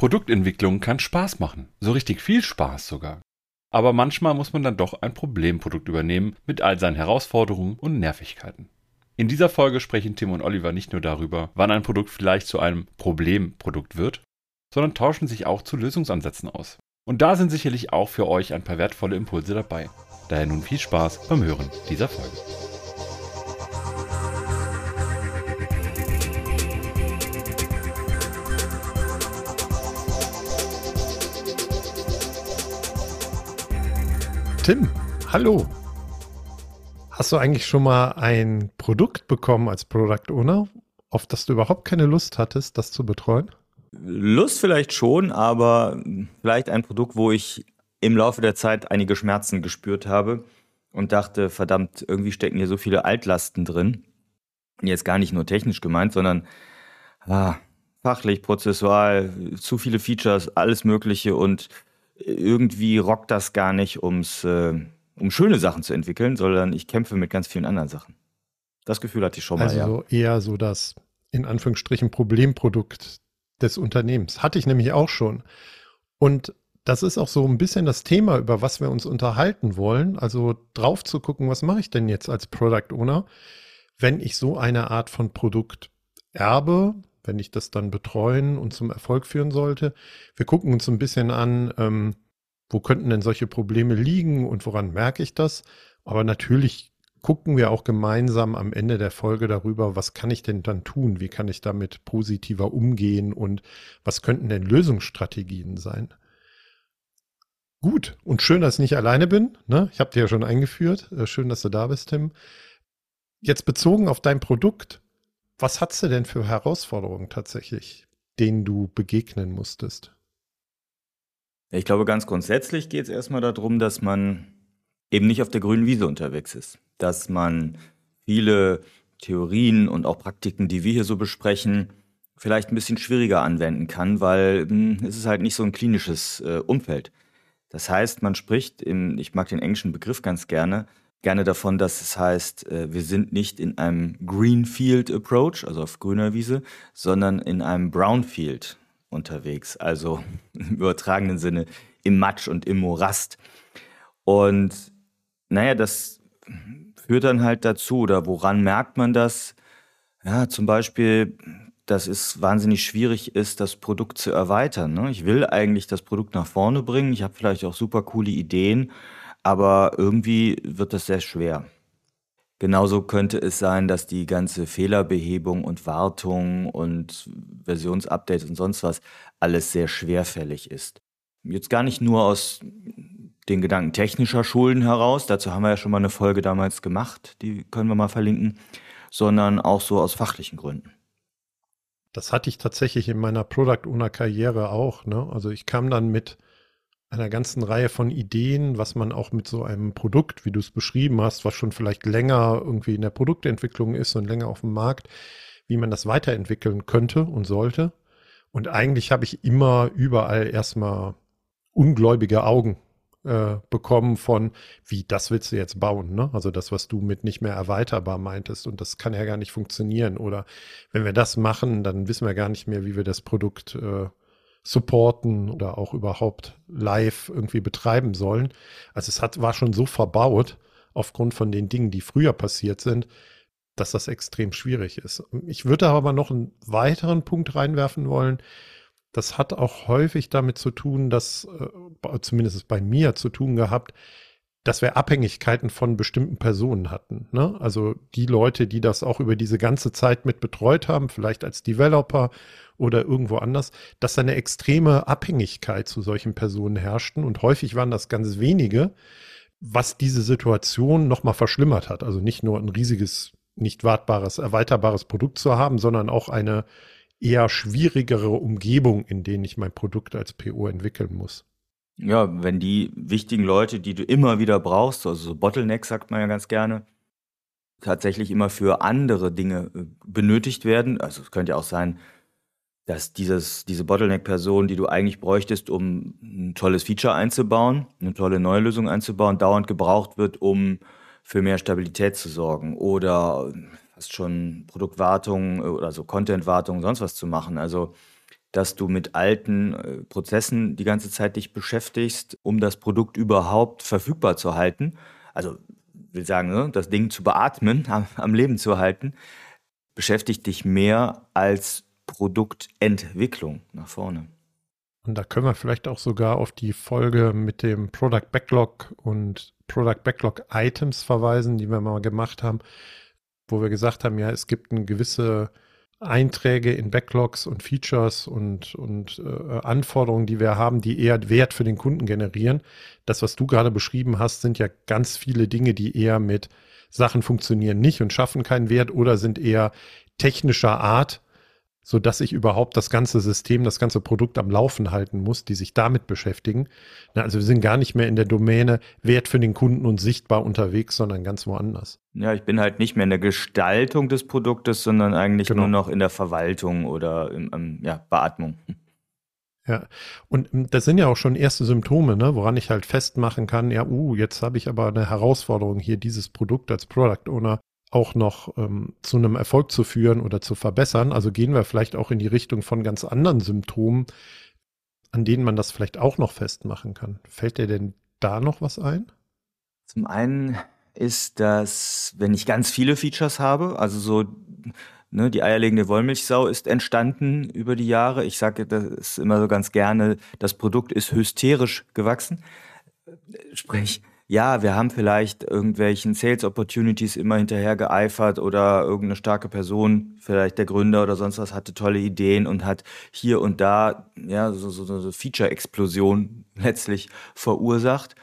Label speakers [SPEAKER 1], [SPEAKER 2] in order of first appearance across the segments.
[SPEAKER 1] Produktentwicklung kann Spaß machen, so richtig viel Spaß sogar. Aber manchmal muss man dann doch ein Problemprodukt übernehmen mit all seinen Herausforderungen und Nervigkeiten. In dieser Folge sprechen Tim und Oliver nicht nur darüber, wann ein Produkt vielleicht zu einem Problemprodukt wird, sondern tauschen sich auch zu Lösungsansätzen aus. Und da sind sicherlich auch für euch ein paar wertvolle Impulse dabei. Daher nun viel Spaß beim Hören dieser Folge.
[SPEAKER 2] Tim, hallo. Hast du eigentlich schon mal ein Produkt bekommen als Product Owner, auf das du überhaupt keine Lust hattest, das zu betreuen?
[SPEAKER 3] Lust vielleicht schon, aber vielleicht ein Produkt, wo ich im Laufe der Zeit einige Schmerzen gespürt habe und dachte, verdammt, irgendwie stecken hier so viele Altlasten drin. Jetzt gar nicht nur technisch gemeint, sondern ah, fachlich, prozessual, zu viele Features, alles Mögliche und irgendwie rockt das gar nicht, ums, äh, um schöne Sachen zu entwickeln, sondern ich kämpfe mit ganz vielen anderen Sachen. Das Gefühl hatte ich schon mal.
[SPEAKER 2] Also ja. eher so das in Anführungsstrichen Problemprodukt des Unternehmens. Hatte ich nämlich auch schon. Und das ist auch so ein bisschen das Thema, über was wir uns unterhalten wollen. Also drauf zu gucken, was mache ich denn jetzt als Product Owner, wenn ich so eine Art von Produkt erbe, wenn ich das dann betreuen und zum Erfolg führen sollte. Wir gucken uns ein bisschen an, ähm, wo könnten denn solche Probleme liegen und woran merke ich das? Aber natürlich gucken wir auch gemeinsam am Ende der Folge darüber, was kann ich denn dann tun? Wie kann ich damit positiver umgehen und was könnten denn Lösungsstrategien sein? Gut, und schön, dass ich nicht alleine bin. Ne? Ich habe dir ja schon eingeführt. Äh, schön, dass du da bist, Tim. Jetzt bezogen auf dein Produkt, was hast du denn für Herausforderungen tatsächlich, denen du begegnen musstest?
[SPEAKER 3] Ich glaube, ganz grundsätzlich geht es erstmal darum, dass man eben nicht auf der grünen Wiese unterwegs ist. Dass man viele Theorien und auch Praktiken, die wir hier so besprechen, vielleicht ein bisschen schwieriger anwenden kann, weil hm, es ist halt nicht so ein klinisches äh, Umfeld. Das heißt, man spricht, im, ich mag den englischen Begriff ganz gerne, gerne davon, dass es heißt, äh, wir sind nicht in einem Greenfield Approach, also auf grüner Wiese, sondern in einem Brownfield unterwegs, also im übertragenen Sinne im Matsch und im Morast. Und naja, das führt dann halt dazu, oder woran merkt man das? Ja, zum Beispiel, dass es wahnsinnig schwierig ist, das Produkt zu erweitern. Ne? Ich will eigentlich das Produkt nach vorne bringen, ich habe vielleicht auch super coole Ideen, aber irgendwie wird das sehr schwer. Genauso könnte es sein, dass die ganze Fehlerbehebung und Wartung und Versionsupdates und sonst was alles sehr schwerfällig ist. Jetzt gar nicht nur aus den Gedanken technischer Schulden heraus, dazu haben wir ja schon mal eine Folge damals gemacht, die können wir mal verlinken, sondern auch so aus fachlichen Gründen.
[SPEAKER 2] Das hatte ich tatsächlich in meiner Product Owner Karriere auch. Ne? Also ich kam dann mit einer ganzen Reihe von Ideen, was man auch mit so einem Produkt, wie du es beschrieben hast, was schon vielleicht länger irgendwie in der Produktentwicklung ist und länger auf dem Markt, wie man das weiterentwickeln könnte und sollte. Und eigentlich habe ich immer überall erstmal ungläubige Augen äh, bekommen von, wie das willst du jetzt bauen, ne? Also das, was du mit nicht mehr erweiterbar meintest und das kann ja gar nicht funktionieren. Oder wenn wir das machen, dann wissen wir gar nicht mehr, wie wir das Produkt äh, supporten oder auch überhaupt live irgendwie betreiben sollen. Also es hat, war schon so verbaut aufgrund von den Dingen, die früher passiert sind, dass das extrem schwierig ist. Ich würde aber noch einen weiteren Punkt reinwerfen wollen. Das hat auch häufig damit zu tun, dass, äh, zumindest bei mir zu tun gehabt, dass wir Abhängigkeiten von bestimmten Personen hatten. Ne? Also die Leute, die das auch über diese ganze Zeit mit betreut haben, vielleicht als Developer oder irgendwo anders, dass eine extreme Abhängigkeit zu solchen Personen herrschten und häufig waren das ganz wenige, was diese Situation nochmal verschlimmert hat. Also nicht nur ein riesiges, nicht wartbares, erweiterbares Produkt zu haben, sondern auch eine eher schwierigere Umgebung, in denen ich mein Produkt als PO entwickeln muss.
[SPEAKER 3] Ja, wenn die wichtigen Leute, die du immer wieder brauchst, also so Bottleneck sagt man ja ganz gerne, tatsächlich immer für andere Dinge äh, benötigt werden. Also es könnte ja auch sein, dass dieses, diese Bottleneck-Person, die du eigentlich bräuchtest, um ein tolles Feature einzubauen, eine tolle neue Lösung einzubauen, dauernd gebraucht wird, um für mehr Stabilität zu sorgen oder fast schon Produktwartung oder so Content-Wartung, sonst was zu machen. Also dass du mit alten äh, Prozessen die ganze Zeit dich beschäftigst, um das Produkt überhaupt verfügbar zu halten. Also will sagen, ne, das Ding zu beatmen, am, am Leben zu halten, beschäftigt dich mehr als Produktentwicklung nach vorne.
[SPEAKER 2] Und da können wir vielleicht auch sogar auf die Folge mit dem Product Backlog und Product Backlog Items verweisen, die wir mal gemacht haben, wo wir gesagt haben, ja, es gibt eine gewisse Einträge in Backlogs und Features und, und äh, Anforderungen, die wir haben, die eher Wert für den Kunden generieren. Das, was du gerade beschrieben hast, sind ja ganz viele Dinge, die eher mit Sachen funktionieren nicht und schaffen keinen Wert oder sind eher technischer Art, so dass ich überhaupt das ganze System, das ganze Produkt am Laufen halten muss, die sich damit beschäftigen. also wir sind gar nicht mehr in der Domäne Wert für den Kunden und sichtbar unterwegs, sondern ganz woanders.
[SPEAKER 3] Ja, ich bin halt nicht mehr in der Gestaltung des Produktes, sondern eigentlich genau. nur noch in der Verwaltung oder in, in ja, Beatmung.
[SPEAKER 2] Ja, und ähm, das sind ja auch schon erste Symptome, ne, woran ich halt festmachen kann, ja, uh, jetzt habe ich aber eine Herausforderung hier, dieses Produkt als Product Owner auch noch ähm, zu einem Erfolg zu führen oder zu verbessern. Also gehen wir vielleicht auch in die Richtung von ganz anderen Symptomen, an denen man das vielleicht auch noch festmachen kann. Fällt dir denn da noch was ein?
[SPEAKER 3] Zum einen ist das, wenn ich ganz viele Features habe, also so ne, die eierlegende Wollmilchsau ist entstanden über die Jahre. Ich sage das immer so ganz gerne, das Produkt ist hysterisch gewachsen. Sprich, ja, wir haben vielleicht irgendwelchen Sales Opportunities immer hinterher geeifert oder irgendeine starke Person, vielleicht der Gründer oder sonst was, hatte tolle Ideen und hat hier und da ja so, so, so Feature-Explosion letztlich verursacht.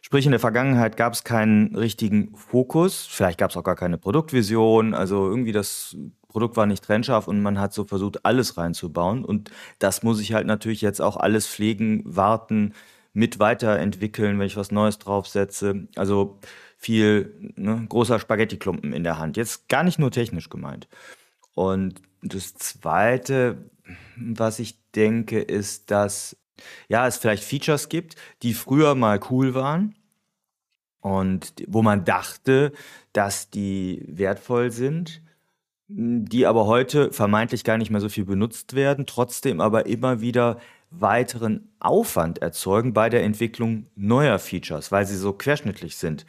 [SPEAKER 3] Sprich, in der Vergangenheit gab es keinen richtigen Fokus, vielleicht gab es auch gar keine Produktvision, also irgendwie das Produkt war nicht trennscharf und man hat so versucht, alles reinzubauen. Und das muss ich halt natürlich jetzt auch alles pflegen, warten, mit weiterentwickeln, wenn ich was Neues draufsetze. Also viel ne, großer Spaghetti-Klumpen in der Hand. Jetzt gar nicht nur technisch gemeint. Und das Zweite, was ich denke, ist, dass ja, es vielleicht Features gibt, die früher mal cool waren und wo man dachte, dass die wertvoll sind, die aber heute vermeintlich gar nicht mehr so viel benutzt werden, trotzdem aber immer wieder weiteren Aufwand erzeugen bei der Entwicklung neuer Features, weil sie so querschnittlich sind.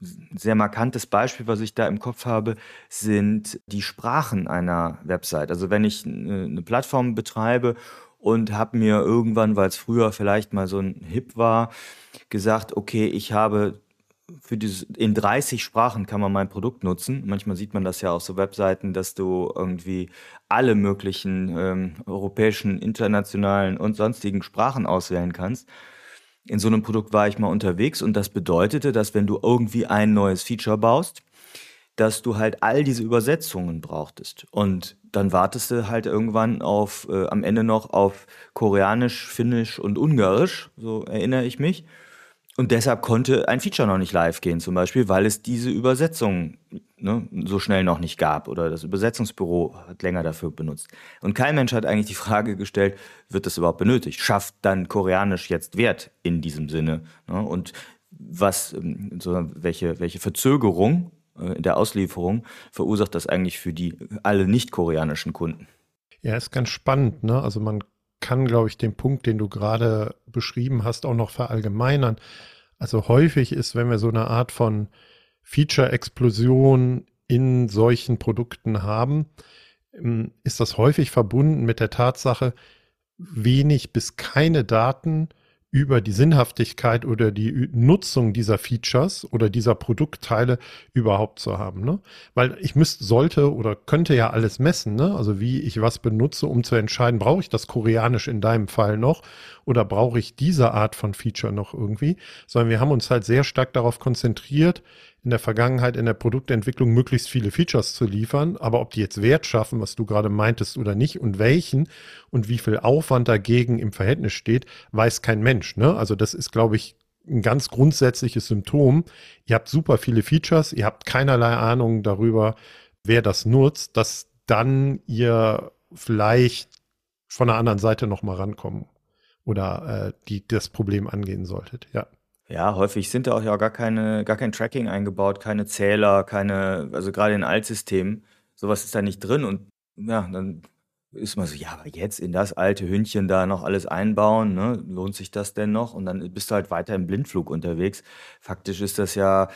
[SPEAKER 3] Ein sehr markantes Beispiel, was ich da im Kopf habe, sind die Sprachen einer Website. Also wenn ich eine Plattform betreibe und habe mir irgendwann, weil es früher vielleicht mal so ein Hip war, gesagt, okay, ich habe für dieses, in 30 Sprachen kann man mein Produkt nutzen. Manchmal sieht man das ja auf so Webseiten, dass du irgendwie alle möglichen ähm, europäischen, internationalen und sonstigen Sprachen auswählen kannst. In so einem Produkt war ich mal unterwegs und das bedeutete, dass wenn du irgendwie ein neues Feature baust, dass du halt all diese Übersetzungen brauchtest. Und dann wartest du halt irgendwann auf, äh, am Ende noch auf Koreanisch, Finnisch und Ungarisch, so erinnere ich mich. Und deshalb konnte ein Feature noch nicht live gehen, zum Beispiel, weil es diese Übersetzung ne, so schnell noch nicht gab oder das Übersetzungsbüro hat länger dafür benutzt. Und kein Mensch hat eigentlich die Frage gestellt, wird das überhaupt benötigt? Schafft dann Koreanisch jetzt Wert in diesem Sinne? Ne? Und was, ähm, welche, welche Verzögerung äh, in der Auslieferung verursacht das eigentlich für die alle nicht koreanischen Kunden?
[SPEAKER 2] Ja, ist ganz spannend. Ne? Also man kann, glaube ich, den Punkt, den du gerade beschrieben hast, auch noch verallgemeinern. Also häufig ist, wenn wir so eine Art von Feature-Explosion in solchen Produkten haben, ähm, ist das häufig verbunden mit der Tatsache, wenig bis keine Daten über die Sinnhaftigkeit oder die Nutzung dieser Features oder dieser Produktteile überhaupt zu haben. Ne? Weil ich müsste, sollte oder könnte ja alles messen, ne? also wie ich was benutze, um zu entscheiden, brauche ich das Koreanisch in deinem Fall noch oder brauche ich diese Art von Feature noch irgendwie, sondern wir haben uns halt sehr stark darauf konzentriert, in der Vergangenheit in der Produktentwicklung möglichst viele Features zu liefern, aber ob die jetzt Wert schaffen, was du gerade meintest oder nicht und welchen und wie viel Aufwand dagegen im Verhältnis steht, weiß kein Mensch. Ne? Also das ist, glaube ich, ein ganz grundsätzliches Symptom. Ihr habt super viele Features, ihr habt keinerlei Ahnung darüber, wer das nutzt, dass dann ihr vielleicht von der anderen Seite nochmal rankommen oder äh, die das Problem angehen solltet. Ja.
[SPEAKER 3] Ja, häufig sind da auch ja gar keine, gar kein Tracking eingebaut, keine Zähler, keine, also gerade in Altsystemen, sowas ist da nicht drin und ja, dann ist man so, ja, aber jetzt in das alte Hündchen da noch alles einbauen, ne? lohnt sich das denn noch? Und dann bist du halt weiter im Blindflug unterwegs. Faktisch ist das ja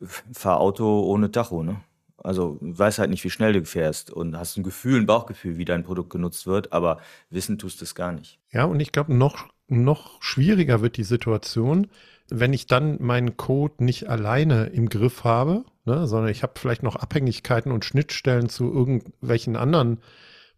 [SPEAKER 3] Fahrauto ohne Tacho, ne? Also weißt halt nicht, wie schnell du fährst und hast ein Gefühl, ein Bauchgefühl, wie dein Produkt genutzt wird, aber wissen tust es gar nicht.
[SPEAKER 2] Ja, und ich glaube, noch, noch schwieriger wird die Situation, wenn ich dann meinen Code nicht alleine im Griff habe, ne, sondern ich habe vielleicht noch Abhängigkeiten und Schnittstellen zu irgendwelchen anderen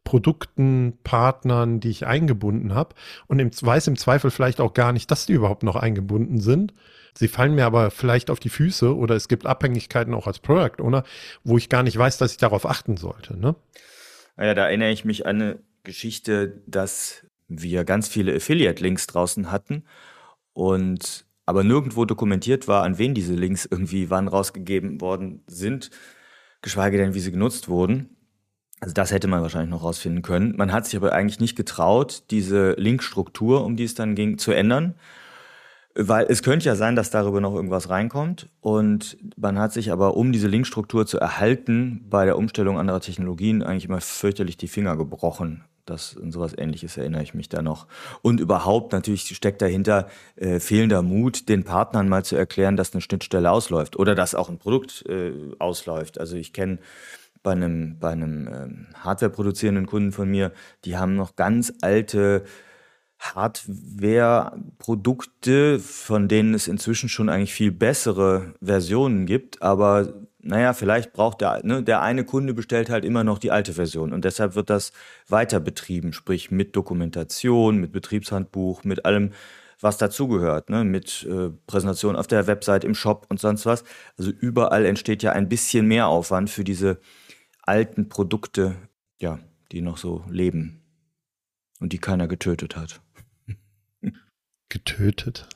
[SPEAKER 2] Produkten, Partnern, die ich eingebunden habe und im, weiß im Zweifel vielleicht auch gar nicht, dass die überhaupt noch eingebunden sind. Sie fallen mir aber vielleicht auf die Füße oder es gibt Abhängigkeiten auch als Product Owner, wo ich gar nicht weiß, dass ich darauf achten sollte. Ne?
[SPEAKER 3] Naja, da erinnere ich mich an eine Geschichte, dass wir ganz viele Affiliate-Links draußen hatten und aber nirgendwo dokumentiert war, an wen diese Links irgendwie wann rausgegeben worden sind, geschweige denn, wie sie genutzt wurden. Also das hätte man wahrscheinlich noch rausfinden können. Man hat sich aber eigentlich nicht getraut, diese Linkstruktur, um die es dann ging, zu ändern. Weil es könnte ja sein, dass darüber noch irgendwas reinkommt. Und man hat sich aber, um diese Linkstruktur zu erhalten, bei der Umstellung anderer Technologien eigentlich immer fürchterlich die Finger gebrochen. Das und sowas ähnliches erinnere ich mich da noch. Und überhaupt natürlich steckt dahinter äh, fehlender Mut, den Partnern mal zu erklären, dass eine Schnittstelle ausläuft oder dass auch ein Produkt äh, ausläuft. Also ich kenne bei einem, bei einem ähm, Hardware produzierenden Kunden von mir, die haben noch ganz alte Hardware-Produkte, von denen es inzwischen schon eigentlich viel bessere Versionen gibt, aber naja, vielleicht braucht der, ne, der eine Kunde bestellt halt immer noch die alte Version und deshalb wird das weiter betrieben, sprich mit Dokumentation, mit Betriebshandbuch, mit allem, was dazugehört, ne, mit äh, Präsentation auf der Website, im Shop und sonst was. Also überall entsteht ja ein bisschen mehr Aufwand für diese alten Produkte, ja, die noch so leben und die keiner getötet hat.
[SPEAKER 2] Getötet.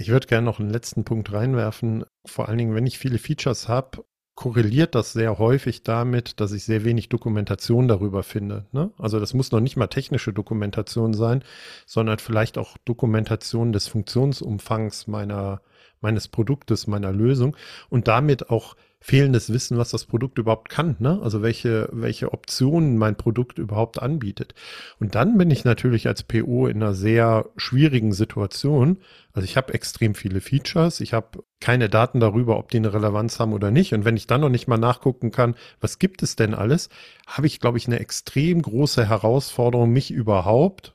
[SPEAKER 2] Ich würde gerne noch einen letzten Punkt reinwerfen. Vor allen Dingen, wenn ich viele Features habe, korreliert das sehr häufig damit, dass ich sehr wenig Dokumentation darüber finde. Ne? Also das muss noch nicht mal technische Dokumentation sein, sondern vielleicht auch Dokumentation des Funktionsumfangs meiner, meines Produktes, meiner Lösung und damit auch fehlendes Wissen, was das Produkt überhaupt kann, ne? Also welche, welche Optionen mein Produkt überhaupt anbietet. Und dann bin ich natürlich als PO in einer sehr schwierigen Situation. Also ich habe extrem viele Features, ich habe keine Daten darüber, ob die eine Relevanz haben oder nicht. Und wenn ich dann noch nicht mal nachgucken kann, was gibt es denn alles, habe ich, glaube ich, eine extrem große Herausforderung, mich überhaupt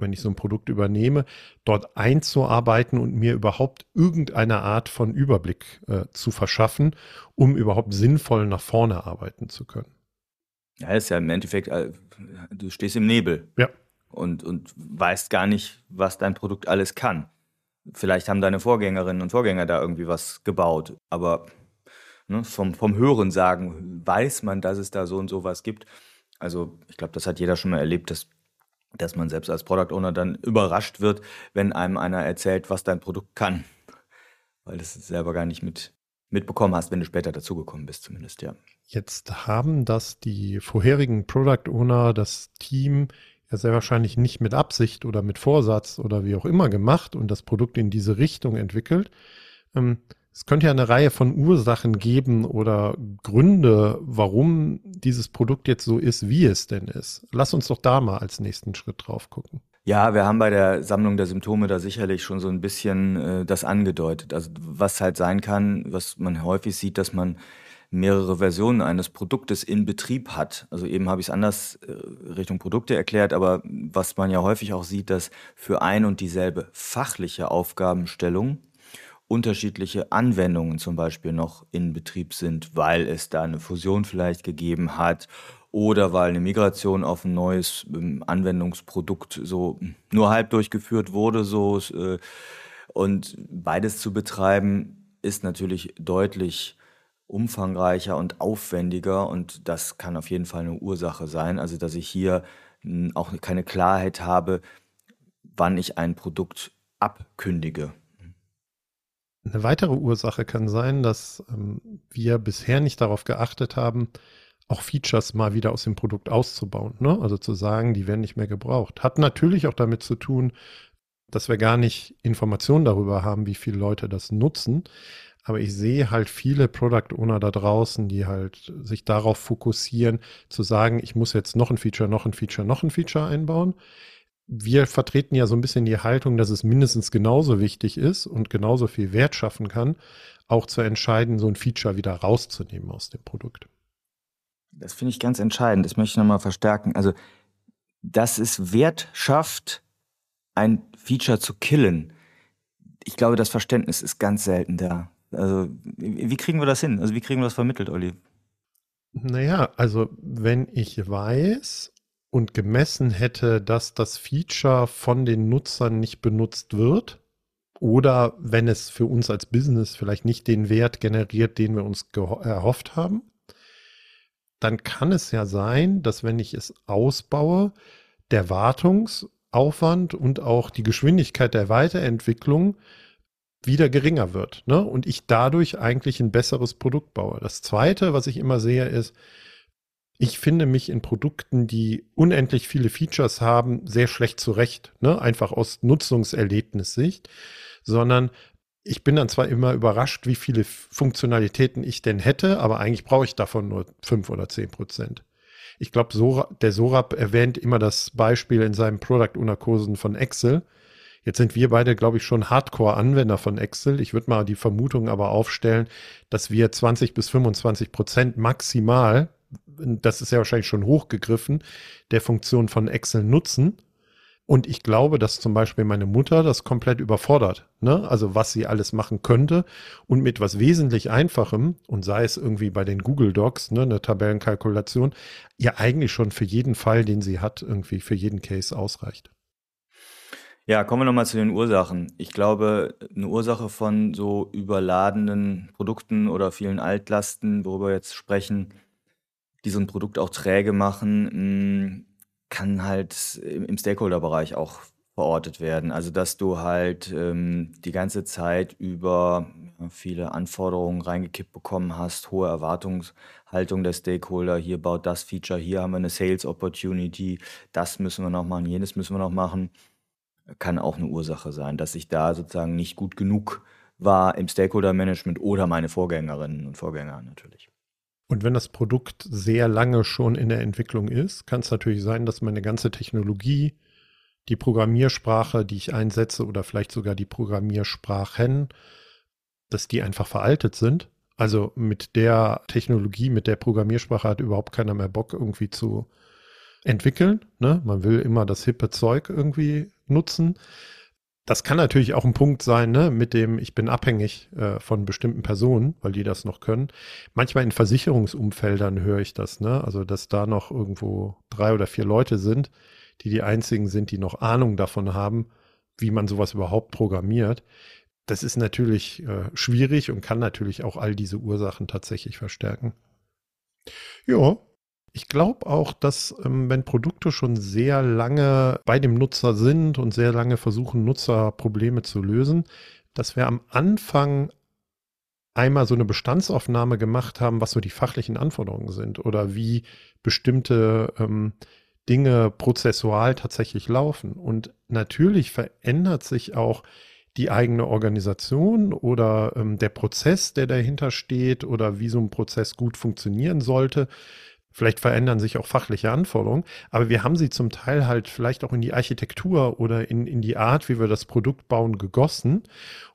[SPEAKER 2] wenn ich so ein Produkt übernehme, dort einzuarbeiten und mir überhaupt irgendeine Art von Überblick äh, zu verschaffen, um überhaupt sinnvoll nach vorne arbeiten zu können.
[SPEAKER 3] Ja, ist ja im Endeffekt, äh, du stehst im Nebel.
[SPEAKER 2] Ja.
[SPEAKER 3] Und, und weißt gar nicht, was dein Produkt alles kann. Vielleicht haben deine Vorgängerinnen und Vorgänger da irgendwie was gebaut, aber ne, vom, vom Hören sagen weiß man, dass es da so und so was gibt. Also ich glaube, das hat jeder schon mal erlebt, dass dass man selbst als Product Owner dann überrascht wird, wenn einem einer erzählt, was dein Produkt kann. Weil du es selber gar nicht mit, mitbekommen hast, wenn du später dazugekommen bist, zumindest, ja.
[SPEAKER 2] Jetzt haben das die vorherigen Product Owner, das Team, ja sehr wahrscheinlich nicht mit Absicht oder mit Vorsatz oder wie auch immer gemacht und das Produkt in diese Richtung entwickelt. Ähm, es könnte ja eine Reihe von Ursachen geben oder Gründe, warum dieses Produkt jetzt so ist, wie es denn ist. Lass uns doch da mal als nächsten Schritt drauf gucken.
[SPEAKER 3] Ja, wir haben bei der Sammlung der Symptome da sicherlich schon so ein bisschen äh, das angedeutet. Also was halt sein kann, was man häufig sieht, dass man mehrere Versionen eines Produktes in Betrieb hat. Also eben habe ich es anders äh, Richtung Produkte erklärt, aber was man ja häufig auch sieht, dass für ein und dieselbe fachliche Aufgabenstellung unterschiedliche Anwendungen zum Beispiel noch in Betrieb sind, weil es da eine Fusion vielleicht gegeben hat oder weil eine Migration auf ein neues ähm, Anwendungsprodukt so nur halb durchgeführt wurde, so äh, und beides zu betreiben ist natürlich deutlich umfangreicher und aufwendiger und das kann auf jeden Fall eine Ursache sein, also dass ich hier hm, auch keine Klarheit habe, wann ich ein Produkt abkündige.
[SPEAKER 2] Eine weitere Ursache kann sein, dass ähm, wir bisher nicht darauf geachtet haben, auch Features mal wieder aus dem Produkt auszubauen. Ne? Also zu sagen, die werden nicht mehr gebraucht. Hat natürlich auch damit zu tun, dass wir gar nicht Informationen darüber haben, wie viele Leute das nutzen. Aber ich sehe halt viele Product Owner da draußen, die halt sich darauf fokussieren, zu sagen, ich muss jetzt noch ein Feature, noch ein Feature, noch ein Feature einbauen. Wir vertreten ja so ein bisschen die Haltung, dass es mindestens genauso wichtig ist und genauso viel Wert schaffen kann, auch zu entscheiden, so ein Feature wieder rauszunehmen aus dem Produkt.
[SPEAKER 3] Das finde ich ganz entscheidend. Das möchte ich nochmal verstärken. Also, dass es Wert schafft, ein Feature zu killen. Ich glaube, das Verständnis ist ganz selten da. Also, wie kriegen wir das hin? Also, wie kriegen wir das vermittelt, Olli?
[SPEAKER 2] Naja, also, wenn ich weiß und gemessen hätte, dass das Feature von den Nutzern nicht benutzt wird, oder wenn es für uns als Business vielleicht nicht den Wert generiert, den wir uns erhofft haben, dann kann es ja sein, dass wenn ich es ausbaue, der Wartungsaufwand und auch die Geschwindigkeit der Weiterentwicklung wieder geringer wird. Ne? Und ich dadurch eigentlich ein besseres Produkt baue. Das Zweite, was ich immer sehe, ist, ich finde mich in Produkten, die unendlich viele Features haben, sehr schlecht zurecht. Ne? Einfach aus Nutzungserlebnissicht sondern ich bin dann zwar immer überrascht, wie viele Funktionalitäten ich denn hätte, aber eigentlich brauche ich davon nur fünf oder zehn Prozent. Ich glaube, Sora, der Sorab erwähnt immer das Beispiel in seinem Product Owner von Excel. Jetzt sind wir beide, glaube ich, schon Hardcore-Anwender von Excel. Ich würde mal die Vermutung aber aufstellen, dass wir 20 bis 25 Prozent maximal, das ist ja wahrscheinlich schon hochgegriffen, der Funktion von Excel nutzen und ich glaube, dass zum Beispiel meine Mutter das komplett überfordert. Ne? Also was sie alles machen könnte und mit was wesentlich Einfachem und sei es irgendwie bei den Google Docs, ne, eine Tabellenkalkulation, ihr eigentlich schon für jeden Fall, den sie hat, irgendwie für jeden Case ausreicht.
[SPEAKER 3] Ja, kommen wir nochmal zu den Ursachen. Ich glaube, eine Ursache von so überladenen Produkten oder vielen Altlasten, worüber wir jetzt sprechen, die so ein Produkt auch träge machen, kann halt im Stakeholder-Bereich auch verortet werden. Also dass du halt ähm, die ganze Zeit über viele Anforderungen reingekippt bekommen hast, hohe Erwartungshaltung der Stakeholder, hier baut das Feature, hier haben wir eine Sales Opportunity, das müssen wir noch machen, jenes müssen wir noch machen, kann auch eine Ursache sein, dass ich da sozusagen nicht gut genug war im Stakeholder-Management oder meine Vorgängerinnen und Vorgänger natürlich.
[SPEAKER 2] Und wenn das Produkt sehr lange schon in der Entwicklung ist, kann es natürlich sein, dass meine ganze Technologie, die Programmiersprache, die ich einsetze oder vielleicht sogar die Programmiersprachen, dass die einfach veraltet sind. Also mit der Technologie, mit der Programmiersprache hat überhaupt keiner mehr Bock irgendwie zu entwickeln. Ne? Man will immer das hippe Zeug irgendwie nutzen das kann natürlich auch ein Punkt sein, ne, mit dem ich bin abhängig äh, von bestimmten Personen, weil die das noch können. Manchmal in Versicherungsumfeldern höre ich das, ne, also dass da noch irgendwo drei oder vier Leute sind, die die einzigen sind, die noch Ahnung davon haben, wie man sowas überhaupt programmiert. Das ist natürlich äh, schwierig und kann natürlich auch all diese Ursachen tatsächlich verstärken. Ja, ich glaube auch, dass ähm, wenn Produkte schon sehr lange bei dem Nutzer sind und sehr lange versuchen, Nutzerprobleme zu lösen, dass wir am Anfang einmal so eine Bestandsaufnahme gemacht haben, was so die fachlichen Anforderungen sind oder wie bestimmte ähm, Dinge prozessual tatsächlich laufen. Und natürlich verändert sich auch die eigene Organisation oder ähm, der Prozess, der dahinter steht oder wie so ein Prozess gut funktionieren sollte. Vielleicht verändern sich auch fachliche Anforderungen, aber wir haben sie zum Teil halt vielleicht auch in die Architektur oder in, in die Art, wie wir das Produkt bauen, gegossen.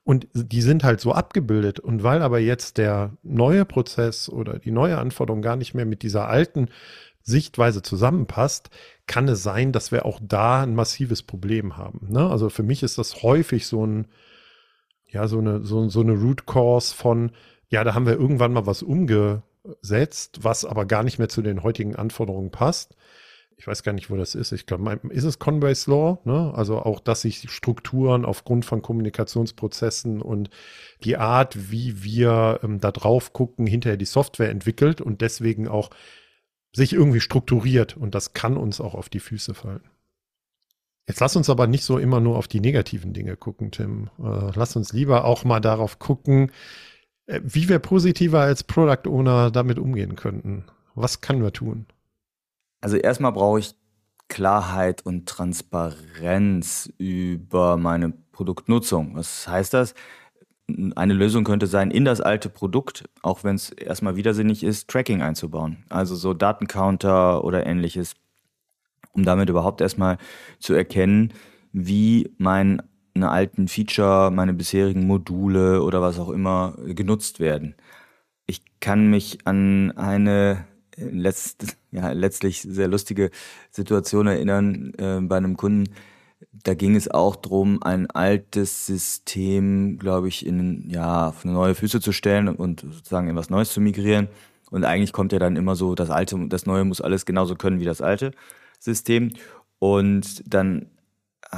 [SPEAKER 2] Und die sind halt so abgebildet. Und weil aber jetzt der neue Prozess oder die neue Anforderung gar nicht mehr mit dieser alten Sichtweise zusammenpasst, kann es sein, dass wir auch da ein massives Problem haben. Ne? Also für mich ist das häufig so ein, ja, so eine, so, so eine Root Cause von, ja, da haben wir irgendwann mal was umge setzt, was aber gar nicht mehr zu den heutigen Anforderungen passt. Ich weiß gar nicht, wo das ist. Ich glaube, ist es Conway's Law? Ne? Also auch, dass sich Strukturen aufgrund von Kommunikationsprozessen und die Art, wie wir ähm, da drauf gucken, hinterher die Software entwickelt und deswegen auch sich irgendwie strukturiert. Und das kann uns auch auf die Füße fallen. Jetzt lass uns aber nicht so immer nur auf die negativen Dinge gucken, Tim. Äh, lass uns lieber auch mal darauf gucken, wie wir positiver als Product Owner damit umgehen könnten. Was können wir tun?
[SPEAKER 3] Also erstmal brauche ich Klarheit und Transparenz über meine Produktnutzung. Was heißt das? eine Lösung könnte sein, in das alte Produkt, auch wenn es erstmal widersinnig ist, Tracking einzubauen. Also so Datencounter oder ähnliches, um damit überhaupt erstmal zu erkennen, wie meine alten Feature, meine bisherigen Module oder was auch immer genutzt werden. Ich kann mich an eine letzt, ja, letztlich sehr lustige Situation erinnern äh, bei einem Kunden, da ging es auch darum, ein altes System, glaube ich, in, ja, auf neue Füße zu stellen und sozusagen in was Neues zu migrieren. Und eigentlich kommt ja dann immer so, das alte, das neue muss alles genauso können wie das alte System. Und dann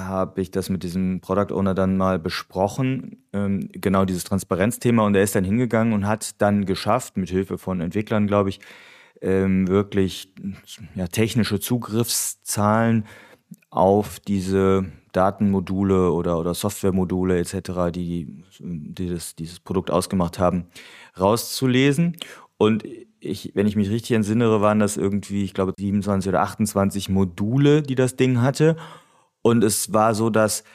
[SPEAKER 3] habe ich das mit diesem Product Owner dann mal besprochen, ähm, genau dieses Transparenzthema. Und er ist dann hingegangen und hat dann geschafft, mit Hilfe von Entwicklern, glaube ich, ähm, wirklich ja, technische Zugriffszahlen auf diese Datenmodule oder, oder Softwaremodule etc., die, die das, dieses Produkt ausgemacht haben, rauszulesen. Und ich, wenn ich mich richtig entsinnere, waren das irgendwie, ich glaube, 27 oder 28 Module, die das Ding hatte. Und es war so, dass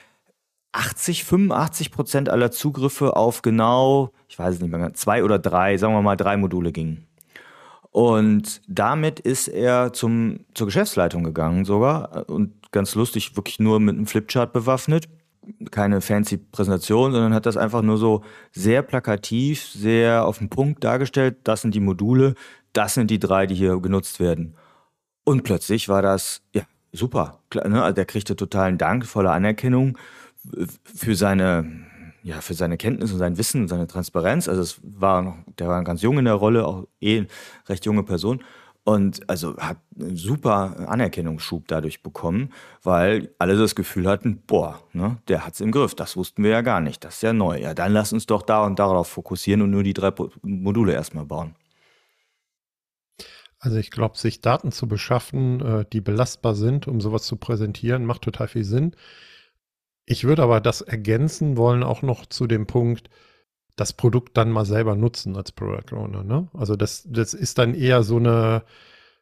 [SPEAKER 3] 80, 85 Prozent aller Zugriffe auf genau, ich weiß es nicht mehr, zwei oder drei, sagen wir mal drei Module gingen. Und damit ist er zum, zur Geschäftsleitung gegangen sogar und ganz lustig, wirklich nur mit einem Flipchart bewaffnet. Keine fancy Präsentation, sondern hat das einfach nur so sehr plakativ, sehr auf den Punkt dargestellt. Das sind die Module, das sind die drei, die hier genutzt werden. Und plötzlich war das, ja, super. Ne? Also der kriegte totalen Dank, volle Anerkennung für seine ja, für seine Kenntnis und sein Wissen und seine Transparenz. Also es war noch, der war ganz jung in der Rolle, auch eh recht junge Person. Und also hat einen super Anerkennungsschub dadurch bekommen, weil alle das Gefühl hatten, boah, ne, der hat's im Griff. Das wussten wir ja gar nicht. Das ist ja neu. Ja, dann lass uns doch da und darauf fokussieren und nur die drei Module erstmal bauen.
[SPEAKER 2] Also ich glaube, sich Daten zu beschaffen, äh, die belastbar sind, um sowas zu präsentieren, macht total viel Sinn. Ich würde aber das ergänzen wollen auch noch zu dem Punkt, das Produkt dann mal selber nutzen als Product Owner. Ne? Also das, das ist dann eher so eine,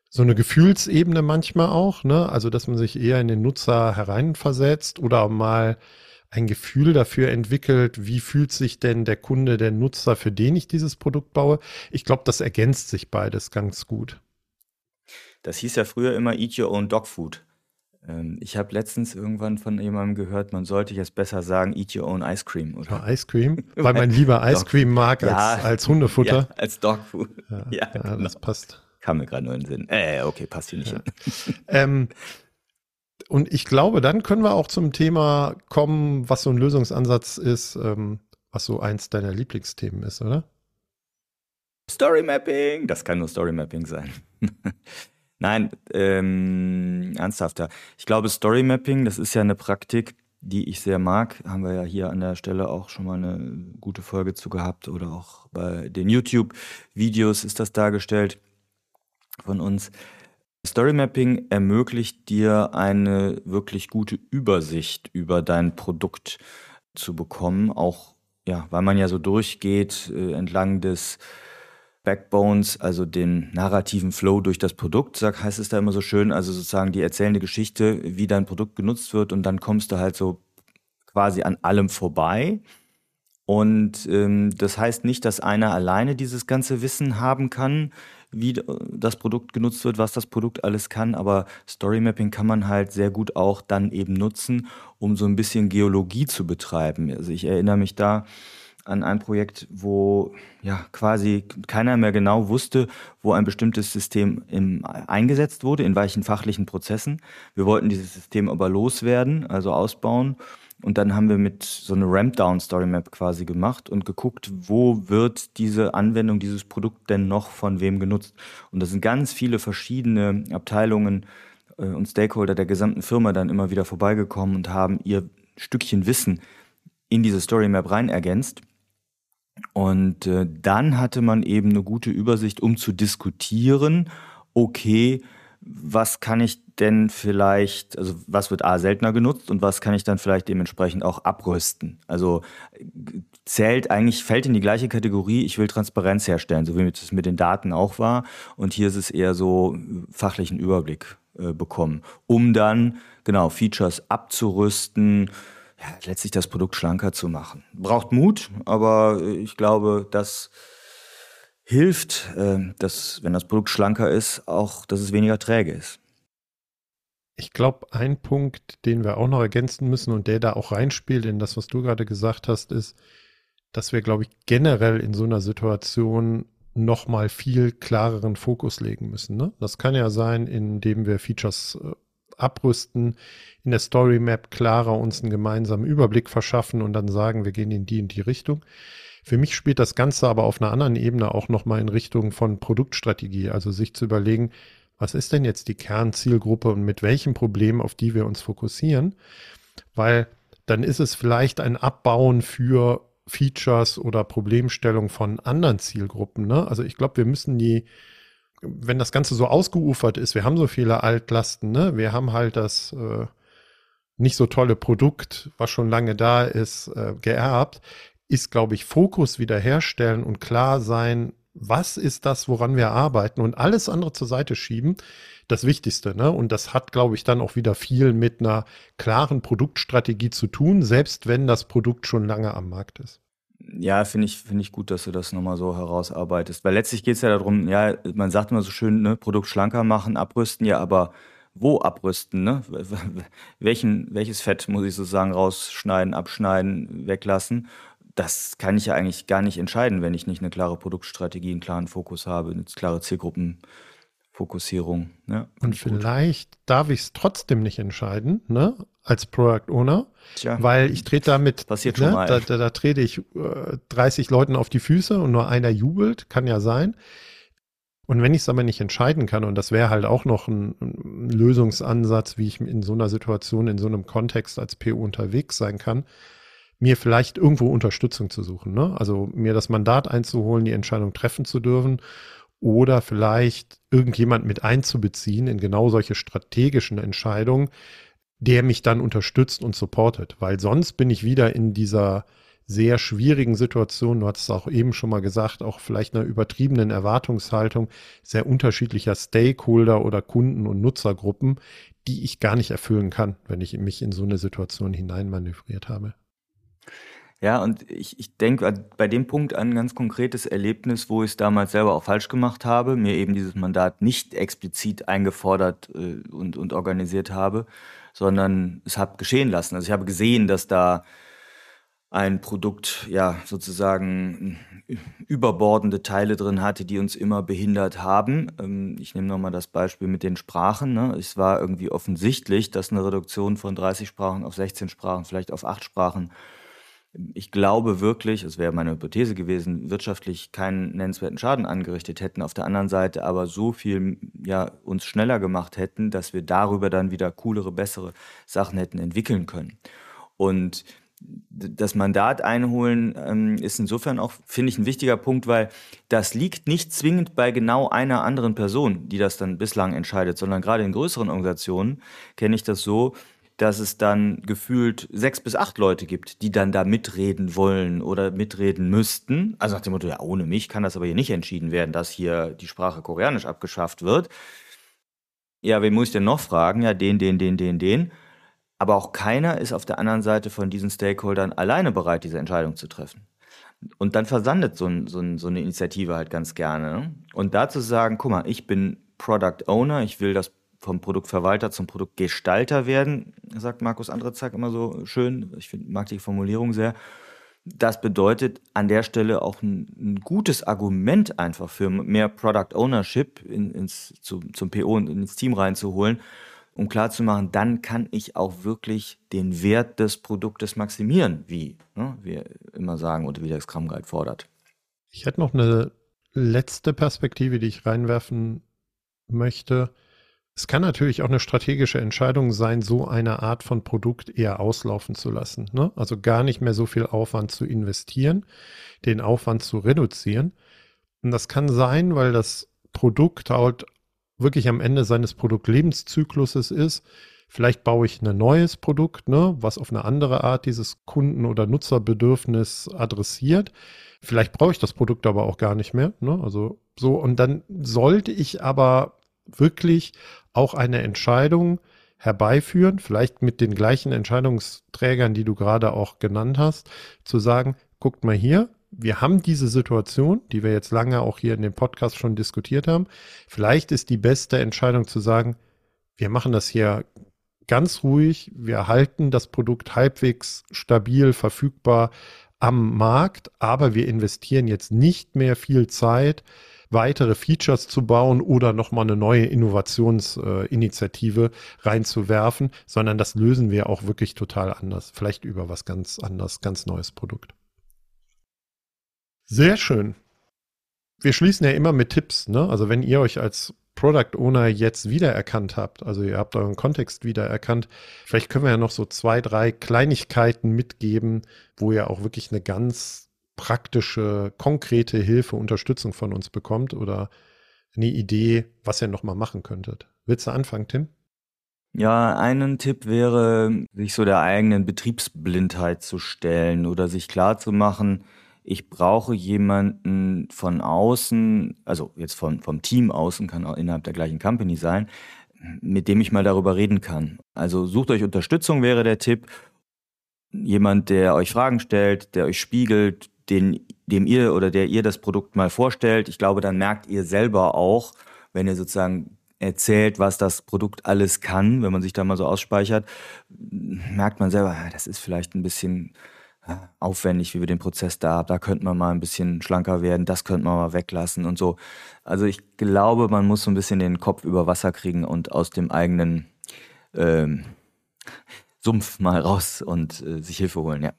[SPEAKER 2] so eine Gefühlsebene manchmal auch, ne? Also dass man sich eher in den Nutzer hereinversetzt oder mal ein Gefühl dafür entwickelt, wie fühlt sich denn der Kunde, der Nutzer, für den ich dieses Produkt baue. Ich glaube, das ergänzt sich beides ganz gut.
[SPEAKER 3] Das hieß ja früher immer Eat Your Own Dog Food. Ähm, ich habe letztens irgendwann von jemandem gehört, man sollte jetzt besser sagen, eat your own ice cream. Oder?
[SPEAKER 2] Ja, Ice Cream? Weil man lieber Ice Cream mag als, ja, als Hundefutter.
[SPEAKER 3] Ja, als Dogfood.
[SPEAKER 2] Ja, ja, ja genau. das passt.
[SPEAKER 3] Kam mir gerade nur in den Sinn. Äh, okay, passt hier nicht hin.
[SPEAKER 2] ähm, und ich glaube, dann können wir auch zum Thema kommen, was so ein Lösungsansatz ist, ähm, was so eins deiner Lieblingsthemen ist, oder?
[SPEAKER 3] Story Mapping. Das kann nur Story Mapping sein. Nein, ähm, ernsthafter. Ich glaube, Story Mapping, das ist ja eine Praktik, die ich sehr mag. Haben wir ja hier an der Stelle auch schon mal eine gute Folge zu gehabt oder auch bei den YouTube-Videos ist das dargestellt von uns. Story Mapping ermöglicht dir eine wirklich gute Übersicht über dein Produkt zu bekommen, auch ja, weil man ja so durchgeht äh, entlang des Backbones, also den narrativen Flow durch das Produkt, sag, heißt es da immer so schön, also sozusagen die erzählende Geschichte, wie dein Produkt genutzt wird und dann kommst du halt so quasi an allem vorbei. Und ähm, das heißt nicht, dass einer alleine dieses ganze Wissen haben kann, wie das Produkt genutzt wird, was das Produkt alles kann, aber Story Mapping kann man halt sehr gut auch dann eben nutzen, um so ein bisschen Geologie zu betreiben. Also ich erinnere mich da, an ein Projekt, wo ja quasi keiner mehr genau wusste, wo ein bestimmtes System im, eingesetzt wurde, in welchen fachlichen Prozessen. Wir wollten dieses System aber loswerden, also ausbauen. Und dann haben wir mit so einer Ramp-Down Story Map quasi gemacht und geguckt, wo wird diese Anwendung, dieses Produkt denn noch von wem genutzt. Und da sind ganz viele verschiedene Abteilungen äh, und Stakeholder der gesamten Firma dann immer wieder vorbeigekommen und haben ihr Stückchen Wissen in diese Story Map rein ergänzt. Und äh, dann hatte man eben eine gute Übersicht, um zu diskutieren, okay, was kann ich denn vielleicht, also was wird A seltener genutzt und was kann ich dann vielleicht dementsprechend auch abrüsten? Also zählt eigentlich, fällt in die gleiche Kategorie, ich will Transparenz herstellen, so wie es mit den Daten auch war. Und hier ist es eher so fachlichen Überblick äh, bekommen, um dann genau Features abzurüsten, ja, letztlich das Produkt schlanker zu machen. Braucht Mut, aber ich glaube, das hilft, äh, dass, wenn das Produkt schlanker ist, auch, dass es weniger träge ist.
[SPEAKER 2] Ich glaube, ein Punkt, den wir auch noch ergänzen müssen und der da auch reinspielt in das, was du gerade gesagt hast, ist, dass wir, glaube ich, generell in so einer Situation noch mal viel klareren Fokus legen müssen. Ne? Das kann ja sein, indem wir Features äh, abrüsten, in der Story Map klarer uns einen gemeinsamen Überblick verschaffen und dann sagen, wir gehen in die in die Richtung. Für mich spielt das Ganze aber auf einer anderen Ebene auch noch mal in Richtung von Produktstrategie, also sich zu überlegen, was ist denn jetzt die Kernzielgruppe und mit welchen Problemen, auf die wir uns fokussieren, weil dann ist es vielleicht ein Abbauen für Features oder Problemstellungen von anderen Zielgruppen. Ne? Also ich glaube, wir müssen die, wenn das Ganze so ausgeufert ist, wir haben so viele Altlasten, ne? wir haben halt das äh, nicht so tolle Produkt, was schon lange da ist, äh, geerbt, ist, glaube ich, Fokus wiederherstellen und klar sein, was ist das, woran wir arbeiten und alles andere zur Seite schieben, das Wichtigste. Ne? Und das hat, glaube ich, dann auch wieder viel mit einer klaren Produktstrategie zu tun, selbst wenn das Produkt schon lange am Markt ist.
[SPEAKER 3] Ja, finde ich, finde ich gut, dass du das nochmal so herausarbeitest. Weil letztlich geht es ja darum, ja, man sagt immer so schön, ne, Produkt schlanker machen, abrüsten, ja, aber wo abrüsten, ne? Welchen, welches Fett muss ich sozusagen rausschneiden, abschneiden, weglassen? Das kann ich ja eigentlich gar nicht entscheiden, wenn ich nicht eine klare Produktstrategie, einen klaren Fokus habe, eine klare Zielgruppenfokussierung. Ja,
[SPEAKER 2] Und vielleicht gut. darf ich es trotzdem nicht entscheiden, ne? als Product Owner, Tja, weil ich trete damit,
[SPEAKER 3] passiert ne, schon mal.
[SPEAKER 2] Da, da, da trete ich äh, 30 Leuten auf die Füße und nur einer jubelt, kann ja sein. Und wenn ich es aber nicht entscheiden kann, und das wäre halt auch noch ein, ein, Lösungsansatz, wie ich in so einer Situation, in so einem Kontext als PO unterwegs sein kann, mir vielleicht irgendwo Unterstützung zu suchen. Ne? Also mir das Mandat einzuholen, die Entscheidung treffen zu dürfen oder vielleicht irgendjemand mit einzubeziehen in genau solche strategischen Entscheidungen, der mich dann unterstützt und supportet, weil sonst bin ich wieder in dieser sehr schwierigen Situation, du hattest es auch eben schon mal gesagt, auch vielleicht einer übertriebenen Erwartungshaltung sehr unterschiedlicher Stakeholder oder Kunden und Nutzergruppen, die ich gar nicht erfüllen kann, wenn ich mich in so eine Situation hineinmanövriert habe.
[SPEAKER 3] Ja, und ich, ich denke bei dem Punkt an ein ganz konkretes Erlebnis, wo ich es damals selber auch falsch gemacht habe, mir eben dieses Mandat nicht explizit eingefordert äh, und, und organisiert habe sondern es habe geschehen lassen. Also ich habe gesehen, dass da ein Produkt ja sozusagen überbordende Teile drin hatte, die uns immer behindert haben. Ähm, ich nehme nochmal das Beispiel mit den Sprachen. Ne? Es war irgendwie offensichtlich, dass eine Reduktion von 30 Sprachen auf 16 Sprachen, vielleicht auf 8 Sprachen ich glaube wirklich, es wäre meine Hypothese gewesen, wirtschaftlich keinen nennenswerten Schaden angerichtet hätten, auf der anderen Seite aber so viel ja, uns schneller gemacht hätten, dass wir darüber dann wieder coolere, bessere Sachen hätten entwickeln können. Und das Mandat einholen ähm, ist insofern auch, finde ich, ein wichtiger Punkt, weil das liegt nicht zwingend bei genau einer anderen Person, die das dann bislang entscheidet, sondern gerade in größeren Organisationen kenne ich das so, dass es dann gefühlt sechs bis acht Leute gibt, die dann da mitreden wollen oder mitreden müssten. Also nach dem Motto, ja, ohne mich kann das aber hier nicht entschieden werden, dass hier die Sprache Koreanisch abgeschafft wird. Ja, wen muss ich denn noch fragen? Ja, den, den, den, den, den. Aber auch keiner ist auf der anderen Seite von diesen Stakeholdern alleine bereit, diese Entscheidung zu treffen. Und dann versandet so, ein, so, ein, so eine Initiative halt ganz gerne. Ne? Und dazu sagen, guck mal, ich bin Product Owner, ich will das vom Produktverwalter zum Produktgestalter werden, sagt Markus Andrezak immer so schön. Ich find, mag die Formulierung sehr. Das bedeutet an der Stelle auch ein, ein gutes Argument einfach für mehr Product Ownership in, ins, zu, zum PO und ins Team reinzuholen, um klarzumachen, dann kann ich auch wirklich den Wert des Produktes maximieren, wie ne, wir immer sagen und wie der Scrum Guide fordert.
[SPEAKER 2] Ich hätte noch eine letzte Perspektive, die ich reinwerfen möchte. Es kann natürlich auch eine strategische Entscheidung sein, so eine Art von Produkt eher auslaufen zu lassen. Ne? Also gar nicht mehr so viel Aufwand zu investieren, den Aufwand zu reduzieren. Und das kann sein, weil das Produkt halt wirklich am Ende seines Produktlebenszykluses ist. Vielleicht baue ich ein neues Produkt, ne, was auf eine andere Art dieses Kunden- oder Nutzerbedürfnis adressiert. Vielleicht brauche ich das Produkt aber auch gar nicht mehr. Ne? Also so, und dann sollte ich aber wirklich auch eine Entscheidung herbeiführen, vielleicht mit den gleichen Entscheidungsträgern, die du gerade auch genannt hast, zu sagen, guckt mal hier, wir haben diese Situation, die wir jetzt lange auch hier in dem Podcast schon diskutiert haben. Vielleicht ist die beste Entscheidung zu sagen, wir machen das hier ganz ruhig, wir halten das Produkt halbwegs stabil verfügbar am Markt, aber wir investieren jetzt nicht mehr viel Zeit, weitere Features zu bauen oder nochmal eine neue Innovationsinitiative äh, reinzuwerfen, sondern das lösen wir auch wirklich total anders. Vielleicht über was ganz anders, ganz neues Produkt. Sehr schön. Wir schließen ja immer mit Tipps, ne? Also wenn ihr euch als Product Owner jetzt wiedererkannt habt, also ihr habt euren Kontext wiedererkannt, vielleicht können wir ja noch so zwei, drei Kleinigkeiten mitgeben, wo ihr auch wirklich eine ganz praktische, konkrete Hilfe, Unterstützung von uns bekommt oder eine Idee, was ihr nochmal machen könntet. Willst du anfangen, Tim?
[SPEAKER 3] Ja, einen Tipp wäre, sich so der eigenen Betriebsblindheit zu stellen oder sich klar zu machen, ich brauche jemanden von außen, also jetzt von, vom Team außen, kann auch innerhalb der gleichen Company sein, mit dem ich mal darüber reden kann. Also sucht euch Unterstützung wäre der Tipp. Jemand, der euch Fragen stellt, der euch spiegelt, den, dem ihr oder der ihr das Produkt mal vorstellt. Ich glaube, dann merkt ihr selber auch, wenn ihr sozusagen erzählt, was das Produkt alles kann, wenn man sich da mal so ausspeichert, merkt man selber, ah, das ist vielleicht ein bisschen aufwendig, wie wir den Prozess da haben. Da könnte man mal ein bisschen schlanker werden, das könnte man mal weglassen und so. Also ich glaube, man muss so ein bisschen den Kopf über Wasser kriegen und aus dem eigenen ähm, Sumpf mal raus und äh, sich Hilfe holen, ja.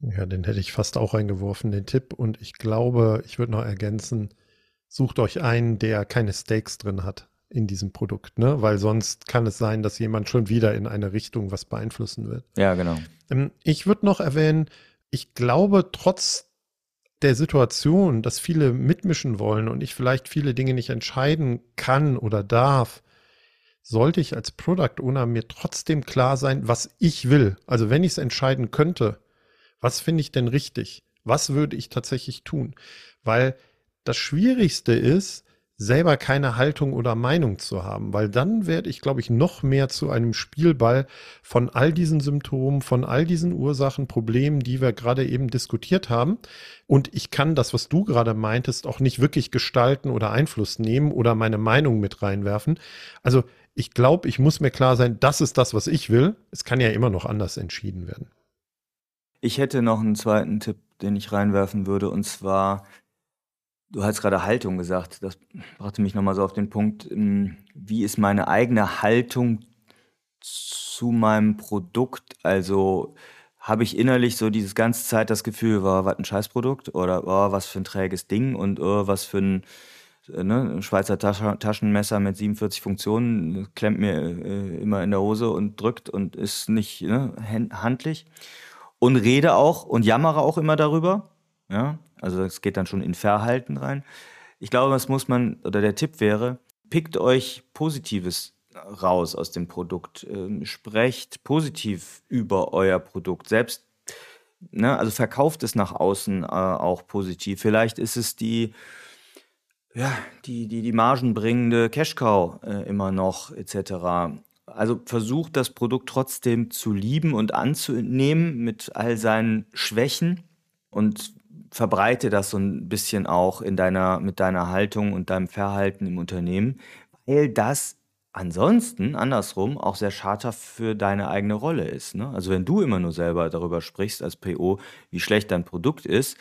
[SPEAKER 2] Ja, den hätte ich fast auch eingeworfen, den Tipp. Und ich glaube, ich würde noch ergänzen, sucht euch einen, der keine Stakes drin hat in diesem Produkt, ne? Weil sonst kann es sein, dass jemand schon wieder in eine Richtung was beeinflussen wird.
[SPEAKER 3] Ja, genau.
[SPEAKER 2] Ähm, ich würde noch erwähnen, ich glaube, trotz der Situation, dass viele mitmischen wollen und ich vielleicht viele Dinge nicht entscheiden kann oder darf, sollte ich als Product Owner mir trotzdem klar sein, was ich will. Also wenn ich es entscheiden könnte, was finde ich denn richtig? Was würde ich tatsächlich tun? Weil das Schwierigste ist, selber keine Haltung oder Meinung zu haben, weil dann werde ich, glaube ich, noch mehr zu einem Spielball von all diesen Symptomen, von all diesen Ursachen, Problemen, die wir gerade eben diskutiert haben. Und ich kann das, was du gerade meintest, auch nicht wirklich gestalten oder Einfluss nehmen oder meine Meinung mit reinwerfen. Also ich glaube, ich muss mir klar sein, das ist das, was ich will. Es kann ja immer noch anders entschieden werden.
[SPEAKER 3] Ich hätte noch einen zweiten Tipp, den ich reinwerfen würde, und zwar Du hast gerade Haltung gesagt. Das brachte mich nochmal so auf den Punkt, ähm, wie ist meine eigene Haltung zu meinem Produkt? Also habe ich innerlich so dieses ganze Zeit das Gefühl, war oh, was ein Scheißprodukt oder oh, was für ein träges Ding und oh, was für ein äh, ne, Schweizer Taschenmesser mit 47 Funktionen, klemmt mir äh, immer in der Hose und drückt und ist nicht ne, handlich. Und rede auch und jammere auch immer darüber. Ja, also es geht dann schon in Verhalten rein. Ich glaube, was muss man, oder der Tipp wäre, pickt euch Positives raus aus dem Produkt. Ähm, sprecht positiv über euer Produkt. Selbst, ne, also verkauft es nach außen äh, auch positiv. Vielleicht ist es die, ja, die, die, die margenbringende Cash-Cow äh, immer noch, etc. Also versucht das Produkt trotzdem zu lieben und anzunehmen mit all seinen Schwächen und verbreite das so ein bisschen auch in deiner, mit deiner Haltung und deinem Verhalten im Unternehmen, weil das ansonsten andersrum auch sehr schadhaft für deine eigene Rolle ist. Ne? Also wenn du immer nur selber darüber sprichst als PO, wie schlecht dein Produkt ist,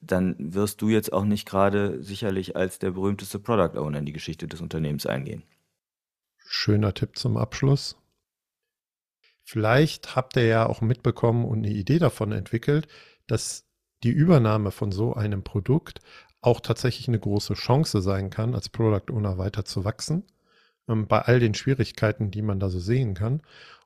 [SPEAKER 3] dann wirst du jetzt auch nicht gerade sicherlich als der berühmteste Product Owner in die Geschichte des Unternehmens eingehen.
[SPEAKER 2] Schöner Tipp zum Abschluss. Vielleicht habt ihr ja auch mitbekommen und eine Idee davon entwickelt, dass die Übernahme von so einem Produkt auch tatsächlich eine große Chance sein kann, als Product Owner weiter zu wachsen, ähm, bei all den Schwierigkeiten, die man da so sehen kann.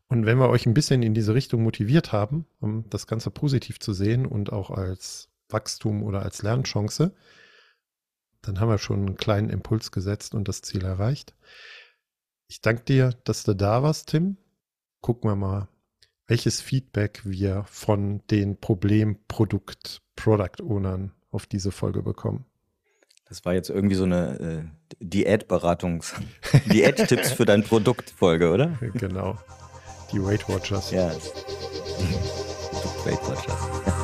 [SPEAKER 2] Und wenn wir euch ein bisschen in diese Richtung motiviert haben, um das Ganze positiv zu sehen und auch als Wachstum oder als Lernchance, dann haben wir schon einen kleinen Impuls gesetzt und das Ziel erreicht. Ich danke dir, dass du da warst, Tim. Gucken wir mal, welches Feedback wir von den Problemprodukt Product Ownern auf diese Folge bekommen.
[SPEAKER 3] Das war jetzt irgendwie so eine äh, Diätberatungs-, Diät-Tipps für dein Produkt Folge, oder?
[SPEAKER 2] Genau. Die Weight Watchers.
[SPEAKER 3] Ja. Weight Watchers.